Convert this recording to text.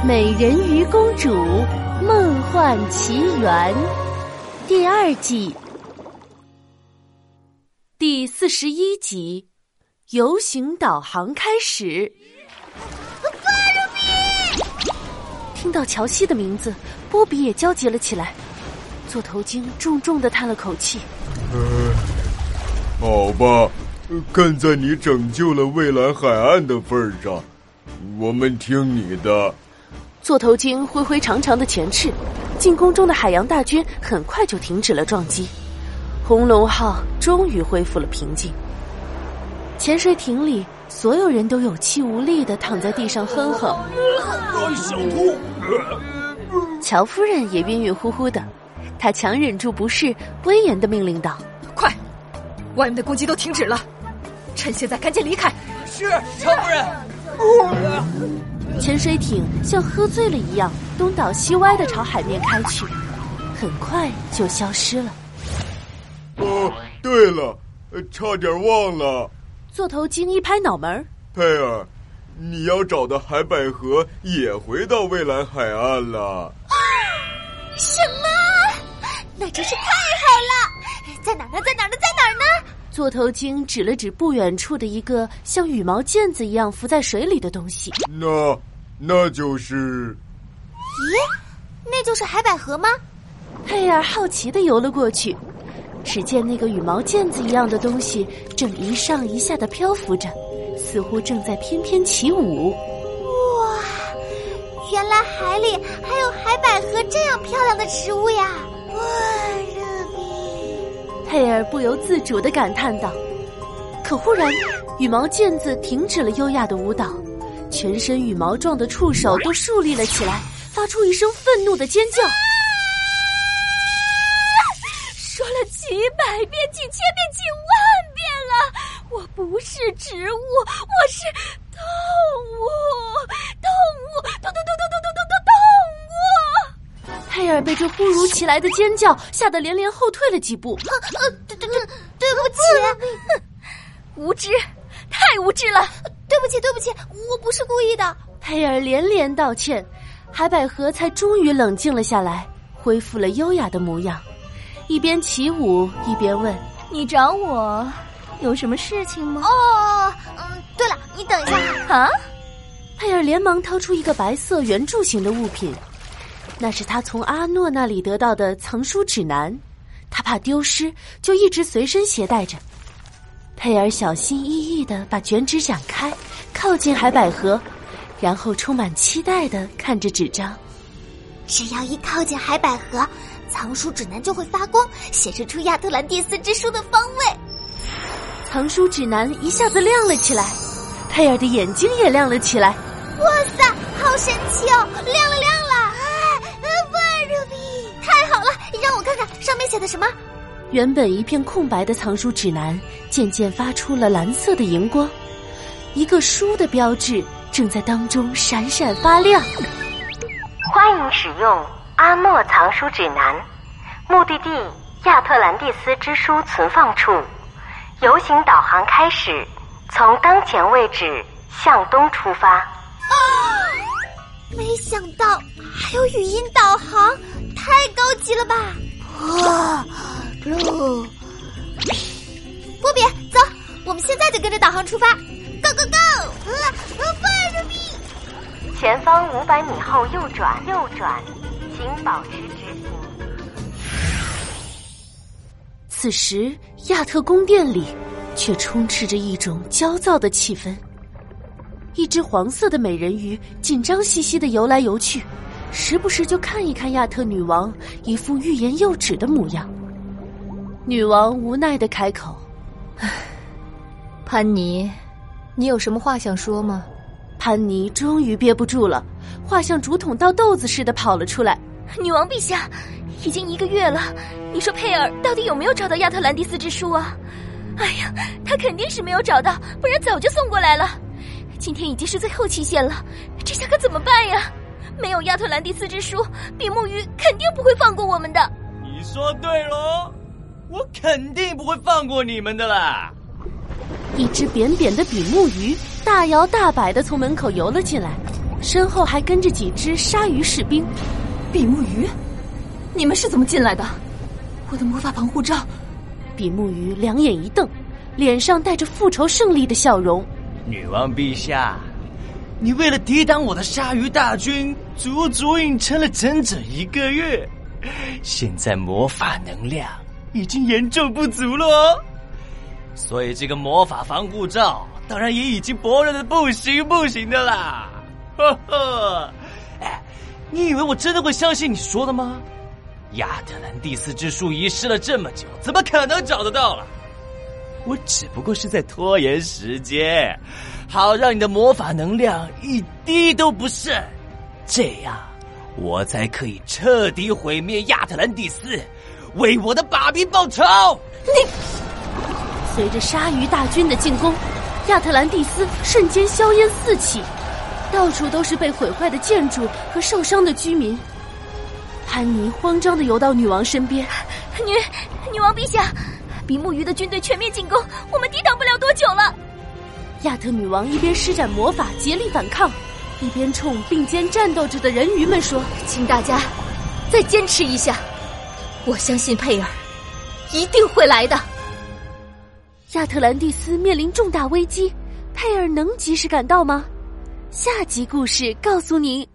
《美人鱼公主梦幻奇缘》第二季第四十一集，游行导航开始。听到乔西的名字，波比也焦急了起来。座头鲸重重的叹了口气：“呃好吧，看在你拯救了蔚蓝海岸的份上，我们听你的。”座头鲸挥挥长长的前翅，进攻中的海洋大军很快就停止了撞击。红龙号终于恢复了平静。潜水艇里，所有人都有气无力的躺在地上哼哼。乔夫人也晕晕乎乎的，她强忍住不适，威严的命令道：“快，外面的攻击都停止了，趁现在赶紧离开。”是，乔夫人。潜水艇像喝醉了一样东倒西歪的朝海面开去，很快就消失了。哦，对了，差点忘了。座头鲸一拍脑门佩尔，你要找的海百合也回到蔚蓝海岸了。什么？那真是太好了！在哪呢？在哪呢？在？座头鲸指了指不远处的一个像羽毛毽子一样浮在水里的东西。那。那就是，咦，那就是海百合吗？佩尔好奇的游了过去，只见那个羽毛毽子一样的东西正一上一下的漂浮着，似乎正在翩翩起舞。哇，原来海里还有海百合这样漂亮的植物呀！哇！佩尔不由自主的感叹道。可忽然，羽毛毽子停止了优雅的舞蹈。全身羽毛状的触手都竖立了起来，发出一声愤怒的尖叫。说了几百遍、几千遍、几万遍了，我不是植物，我是被这突如其来的尖叫吓得连连后退了几步。呃，对对对，对不起，哼无知，太无知了。对不起，对不起，我不是故意的。佩尔连连道歉，海百合才终于冷静了下来，恢复了优雅的模样，一边起舞一边问：“你找我有什么事情吗？”哦，嗯，对了，你等一下啊！佩尔连忙掏出一个白色圆柱形的物品，那是他从阿诺那里得到的藏书指南，他怕丢失，就一直随身携带着。佩尔小心翼翼的把卷纸展开，靠近海百合，然后充满期待的看着纸张。只要一靠近海百合，藏书指南就会发光，显示出亚特兰蒂斯之书的方位。藏书指南一下子亮了起来，佩尔的眼睛也亮了起来。哇塞，好神奇哦！亮了，亮了！上面写的什么。原本一片空白的藏书指南，渐渐发出了蓝色的荧光，一个书的标志正在当中闪闪发亮。欢迎使用阿莫藏书指南，目的地亚特兰蒂斯之书存放处，游行导航开始，从当前位置向东出发。啊！没想到还有语音导航，太高级了吧！哇！Go，波比，走，我们现在就跟着导航出发，Go Go Go！啊，快着比！前方五百米后右转，右转，请保持直行。此时，亚特宫殿里却充斥着一种焦躁的气氛。一只黄色的美人鱼紧张兮兮的游来游去，时不时就看一看亚特女王，一副欲言又止的模样。女王无奈的开口：“潘妮，你有什么话想说吗？”潘妮终于憋不住了，话像竹筒倒豆子似的跑了出来：“女王陛下，已经一个月了，你说佩尔到底有没有找到亚特兰蒂斯之书啊？哎呀，他肯定是没有找到，不然早就送过来了。今天已经是最后期限了，这下可怎么办呀？没有亚特兰蒂斯之书，比目鱼肯定不会放过我们的。”你说对喽。我肯定不会放过你们的啦！一只扁扁的比目鱼大摇大摆的从门口游了进来，身后还跟着几只鲨鱼士兵。比目鱼，你们是怎么进来的？我的魔法防护罩。比目鱼两眼一瞪，脸上带着复仇胜利的笑容。女王陛下，你为了抵挡我的鲨鱼大军，足足隐撑了整整一个月，现在魔法能量已经严重不足了哦。所以这个魔法防护罩当然也已经薄弱的不行不行的啦。呵呵，哎，你以为我真的会相信你说的吗？亚特兰蒂斯之树遗失了这么久，怎么可能找得到了？我只不过是在拖延时间，好让你的魔法能量一滴都不剩，这样我才可以彻底毁灭亚特兰蒂斯，为我的把柄报仇。你随着鲨鱼大军的进攻，亚特兰蒂斯瞬间硝烟四起，到处都是被毁坏的建筑和受伤的居民。潘妮慌张的游到女王身边，女女王陛下，比目鱼的军队全面进攻，我们抵挡不了多久了。亚特女王一边施展魔法竭力反抗，一边冲并肩战斗着的人鱼们说：“请大家再坚持一下，我相信佩尔一定会来的。”亚特兰蒂斯面临重大危机，佩尔能及时赶到吗？下集故事告诉你。